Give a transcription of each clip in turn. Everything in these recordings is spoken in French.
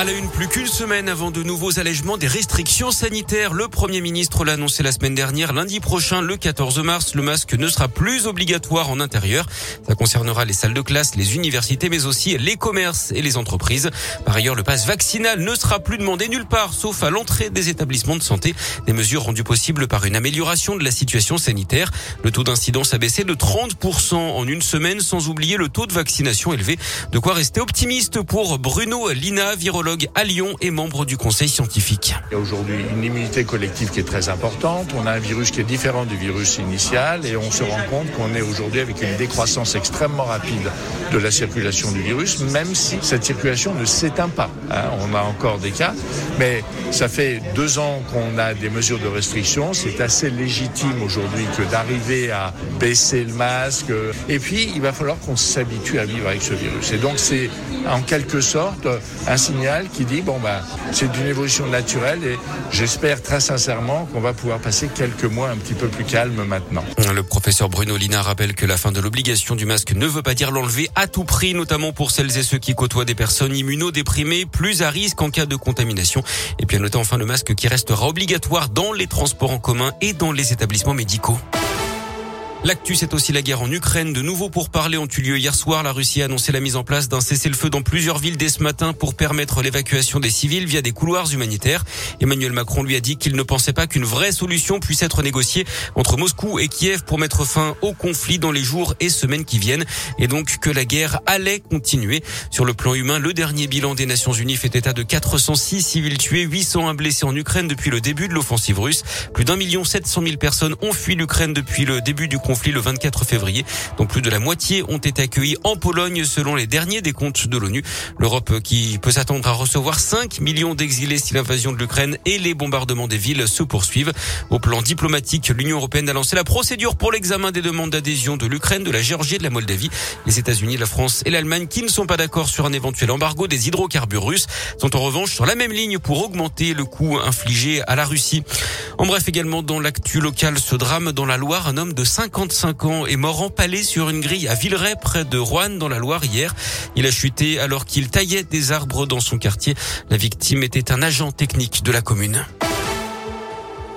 À la une, plus qu'une semaine avant de nouveaux allègements des restrictions sanitaires. Le Premier ministre l'a annoncé la semaine dernière. Lundi prochain, le 14 mars, le masque ne sera plus obligatoire en intérieur. Ça concernera les salles de classe, les universités, mais aussi les commerces et les entreprises. Par ailleurs, le passe vaccinal ne sera plus demandé nulle part, sauf à l'entrée des établissements de santé. Des mesures rendues possibles par une amélioration de la situation sanitaire. Le taux d'incidence a baissé de 30% en une semaine, sans oublier le taux de vaccination élevé. De quoi rester optimiste pour Bruno Lina, virologue à Lyon et membre du conseil scientifique. Il y a aujourd'hui une immunité collective qui est très importante. On a un virus qui est différent du virus initial et on se rend compte qu'on est aujourd'hui avec une décroissance extrêmement rapide de la circulation du virus, même si cette circulation ne s'éteint pas. Hein. On a encore des cas, mais ça fait deux ans qu'on a des mesures de restriction. C'est assez légitime aujourd'hui que d'arriver à baisser le masque. Et puis, il va falloir qu'on s'habitue à vivre avec ce virus. Et donc, c'est en quelque sorte un signal qui dit bon ben c'est une évolution naturelle et j'espère très sincèrement qu'on va pouvoir passer quelques mois un petit peu plus calme maintenant. Le professeur Bruno Lina rappelle que la fin de l'obligation du masque ne veut pas dire l'enlever à tout prix, notamment pour celles et ceux qui côtoient des personnes immunodéprimées, plus à risque en cas de contamination. Et puis à noter enfin le masque qui restera obligatoire dans les transports en commun et dans les établissements médicaux. L'actu, c'est aussi la guerre en Ukraine. De nouveau pour parler ont eu lieu hier soir. La Russie a annoncé la mise en place d'un cessez-le-feu dans plusieurs villes dès ce matin pour permettre l'évacuation des civils via des couloirs humanitaires. Emmanuel Macron lui a dit qu'il ne pensait pas qu'une vraie solution puisse être négociée entre Moscou et Kiev pour mettre fin au conflit dans les jours et semaines qui viennent et donc que la guerre allait continuer. Sur le plan humain, le dernier bilan des Nations Unies fait état de 406 civils tués, 801 blessés en Ukraine depuis le début de l'offensive russe. Plus d'un million sept cent mille personnes ont fui l'Ukraine depuis le début du conflit conflit le 24 février, dont plus de la moitié ont été accueillis en Pologne selon les derniers décomptes de l'ONU. L'Europe qui peut s'attendre à recevoir 5 millions d'exilés si l'invasion de l'Ukraine et les bombardements des villes se poursuivent. Au plan diplomatique, l'Union européenne a lancé la procédure pour l'examen des demandes d'adhésion de l'Ukraine, de la Géorgie et de la Moldavie. Les États-Unis, la France et l'Allemagne, qui ne sont pas d'accord sur un éventuel embargo des hydrocarbures russes, sont en revanche sur la même ligne pour augmenter le coût infligé à la Russie. En bref, également dans l'actu local, ce drame dans la Loire, un homme de 50 55 ans est mort empalé sur une grille à Villeray près de Roanne dans la Loire hier. Il a chuté alors qu'il taillait des arbres dans son quartier. La victime était un agent technique de la commune.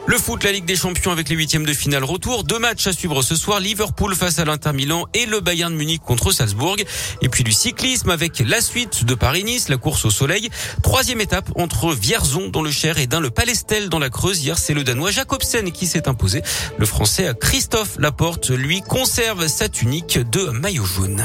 Le foot, la Ligue des Champions avec les huitièmes de finale retour. Deux matchs à suivre ce soir. Liverpool face à l'Inter Milan et le Bayern Munich contre Salzbourg. Et puis du cyclisme avec la suite de Paris-Nice, la course au soleil. Troisième étape entre Vierzon dans le Cher et dans le Palestel dans la Creuse. C'est le Danois Jacobsen qui s'est imposé. Le Français Christophe Laporte, lui, conserve sa tunique de maillot jaune.